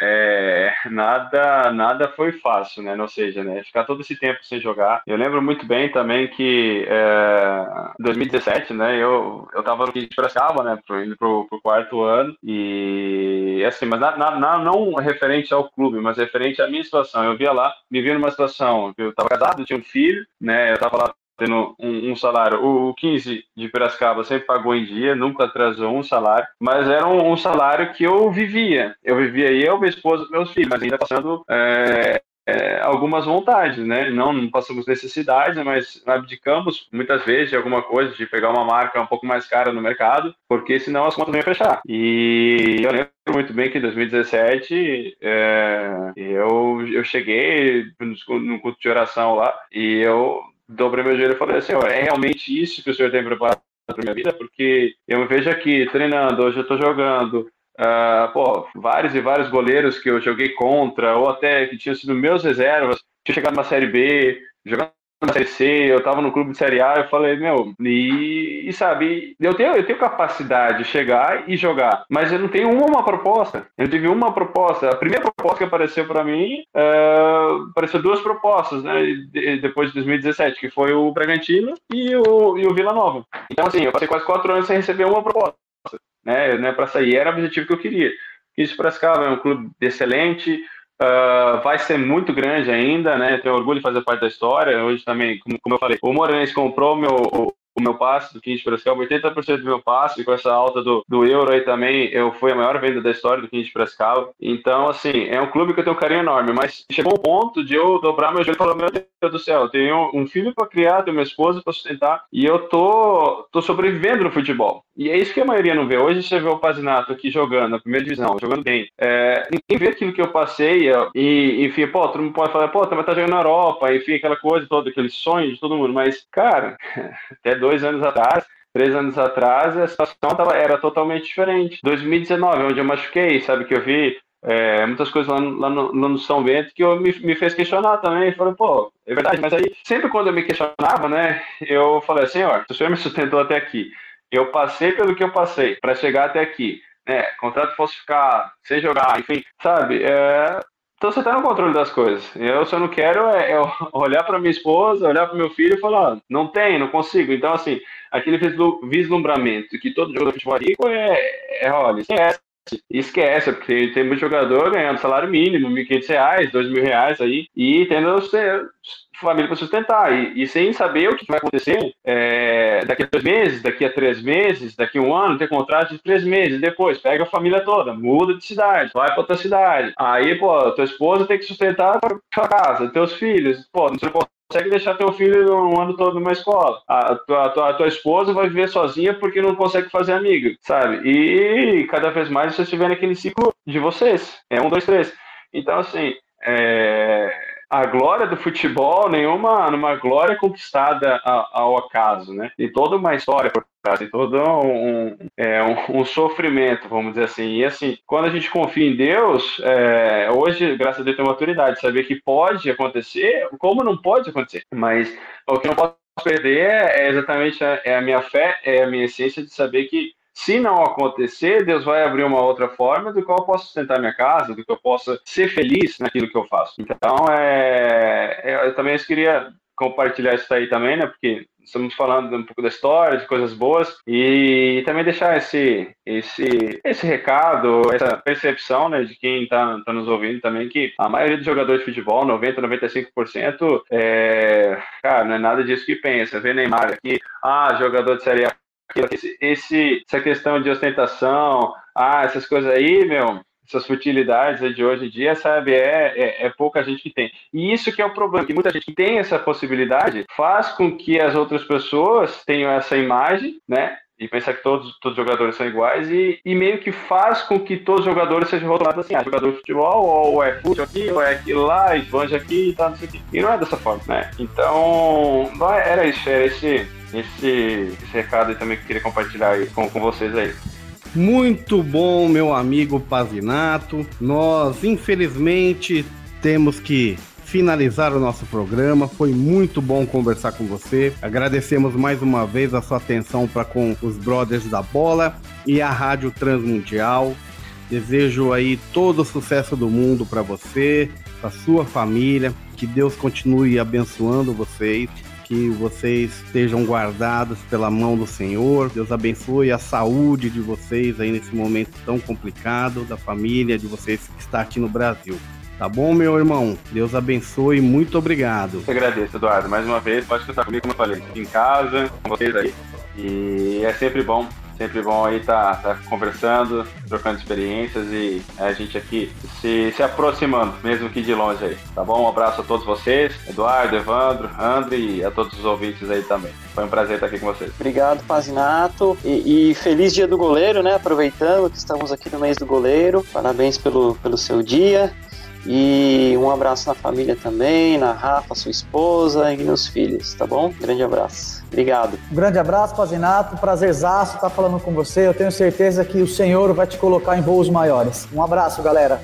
é, nada nada foi fácil, né? Ou seja, né, ficar todo esse tempo sem jogar. Eu lembro muito bem também que é, 2017, né? Eu eu tava no Kid Piracicaba, né? Indo pro, pro quarto ano e assim, mas na, na, não referente ao clube, mas referente à minha situação. Eu via lá, me via numa situação eu tava casado, tinha um filho, né? Eu tava lá tendo um, um, salário. O, o 15 de Piracicaba sempre pagou em dia, nunca atrasou um salário, mas era um, um salário que eu vivia. Eu vivia eu, minha esposa, meus filhos, mas ainda passando é, é, algumas vontades, né? Não, não passamos necessidades, mas abdicamos muitas vezes de alguma coisa, de pegar uma marca um pouco mais cara no mercado, porque senão as contas iam fechar. E eu lembro muito bem que em 2017 é, eu, eu cheguei no culto de oração lá e eu dobrei meu joelho e falei assim: é realmente isso que o senhor tem preparado para minha vida? Porque eu me vejo aqui treinando, hoje eu estou jogando Uh, pô, vários e vários goleiros que eu joguei contra, ou até que tinham sido meus reservas, tinha chegado na Série B, jogando na Série C, eu tava no clube de Série A, eu falei, meu, e, e sabe, eu tenho, eu tenho capacidade de chegar e jogar, mas eu não tenho uma proposta, eu tive uma proposta, a primeira proposta que apareceu para mim, uh, apareceu duas propostas, né, depois de 2017, que foi o Bragantino e o, e o Vila Nova. Então, assim, eu passei quase quatro anos sem receber uma proposta né, né para sair. Era o objetivo que eu queria. Isso Piracicaba é um clube excelente, uh, vai ser muito grande ainda, né? Tenho orgulho de fazer parte da história. Hoje também, como, como eu falei, o Morenense comprou meu, meu passe do 15 Piracicaba, 80% do meu passe, com essa alta do, do euro aí também, eu fui a maior venda da história do 15 Piracicaba. Então, assim, é um clube que eu tenho um carinho enorme, mas chegou um ponto de eu dobrar meu joelho e falar, meu Deus do céu, eu tenho um filho para criar, tenho uma esposa para sustentar, e eu tô, tô sobrevivendo no futebol. E é isso que a maioria não vê. Hoje você vê o Pazinato aqui jogando, na primeira divisão, jogando bem. É, ninguém vê aquilo que eu passei, e, enfim, pô, todo mundo pode falar, pô, também tá jogando na Europa, enfim, aquela coisa toda, aquele sonho de todo mundo, mas, cara, até dois anos atrás, três anos atrás, a situação tava, era totalmente diferente. 2019, onde eu machuquei, sabe, que eu vi é, muitas coisas lá no, lá, no, no, São Bento que eu me, me fez questionar também. Falei, pô, é verdade, mas aí, sempre quando eu me questionava, né, eu falei assim, ó, o senhor me sustentou até aqui, eu passei pelo que eu passei para chegar até aqui, né, contrato falsificado, sem jogar, enfim, sabe, é, então você está no controle das coisas. Eu só não quero é, é olhar para minha esposa, olhar para meu filho e falar, não tem, não consigo. Então, assim, aquele vislumbramento que todo jogador de futebol rico é, é olha, esquece. Esquece, porque tem muito jogador ganhando salário mínimo, R$ 1.500, R$ 2.000 aí, e tendo família para sustentar. E, e, sem saber o que vai acontecer é, daqui a dois meses, daqui a três meses, daqui a um ano, ter contrato de três meses. Depois, pega a família toda, muda de cidade, vai para outra cidade. Aí, pô, tua esposa tem que sustentar a tua casa, teus filhos. Pô, não consegue deixar teu filho um ano todo numa escola. A tua, a tua, a tua esposa vai viver sozinha porque não consegue fazer amiga, sabe? E cada vez mais você estiver naquele ciclo de vocês. É um, dois, três. Então, assim, é a glória do futebol, nenhuma numa glória conquistada ao acaso, né? Tem toda uma história por trás, tem todo um, é, um, um, sofrimento, vamos dizer assim. E assim, quando a gente confia em Deus, é, hoje, graças a Deus, tem maturidade, saber que pode acontecer, como não pode acontecer. Mas o que não posso perder é, é exatamente a, é a minha fé, é a minha essência de saber que se não acontecer, Deus vai abrir uma outra forma do qual eu posso sustentar minha casa, do que eu possa ser feliz naquilo que eu faço. Então, é, é eu também queria compartilhar isso aí também, né? Porque estamos falando um pouco da história, de coisas boas, e também deixar esse, esse, esse recado, essa percepção, né, de quem está tá nos ouvindo também, que a maioria dos jogadores de futebol, 90, 95%, é, cara, não é nada disso que pensa. Vê Neymar aqui, ah, jogador de Série A esse, esse, essa questão de ostentação, ah, essas coisas aí, meu, essas futilidades de hoje em dia, sabe, é, é, é, pouca gente que tem. E isso que é o problema, que muita gente que tem essa possibilidade faz com que as outras pessoas tenham essa imagem, né, e pensar que todos, todos os jogadores são iguais e, e meio que faz com que todos os jogadores sejam rotulados assim, ah, jogador de futebol, ou é futebol aqui, ou é aquilo lá, e banja aqui e tal, não sei o quê. E não é dessa forma, né? Então, era isso, era esse, esse, esse recado aí também que eu queria compartilhar aí com, com vocês aí. Muito bom, meu amigo Pazinato. Nós, infelizmente, temos que finalizar o nosso programa. Foi muito bom conversar com você. Agradecemos mais uma vez a sua atenção para com os Brothers da Bola e a Rádio Transmundial. Desejo aí todo o sucesso do mundo para você, para sua família. Que Deus continue abençoando vocês que vocês estejam guardados pela mão do Senhor. Deus abençoe a saúde de vocês aí nesse momento tão complicado, da família de vocês que está aqui no Brasil. Tá bom, meu irmão? Deus abençoe. Muito obrigado. Eu agradeço, Eduardo. Mais uma vez, pode estar comigo, como eu falei, em casa, com vocês aí. E é sempre bom Sempre bom aí estar tá, tá conversando, trocando experiências e a gente aqui se, se aproximando, mesmo que de longe aí. Tá bom? Um abraço a todos vocês, Eduardo, Evandro, André e a todos os ouvintes aí também. Foi um prazer estar aqui com vocês. Obrigado, Pazinato. E, e feliz dia do goleiro, né? Aproveitando que estamos aqui no mês do goleiro. Parabéns pelo, pelo seu dia. E um abraço na família também, na Rafa, sua esposa e nos filhos, tá bom? Grande abraço. Obrigado. Um grande abraço, Pazinato. Prazerzaço estar falando com você. Eu tenho certeza que o Senhor vai te colocar em voos maiores. Um abraço, galera.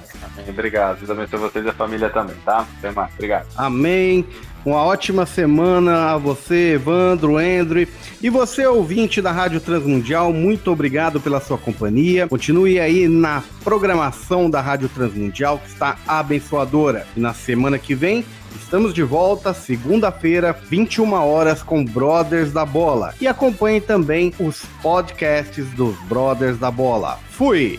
Obrigado. Deus abençoe vocês e a família também, tá? Até mais. Obrigado. Amém. Uma ótima semana a você, Evandro, Andrew. E você, ouvinte da Rádio Transmundial, muito obrigado pela sua companhia. Continue aí na programação da Rádio Transmundial, que está abençoadora. E na semana que vem, Estamos de volta segunda-feira, 21 horas com Brothers da Bola. E acompanhe também os podcasts dos Brothers da Bola. Fui!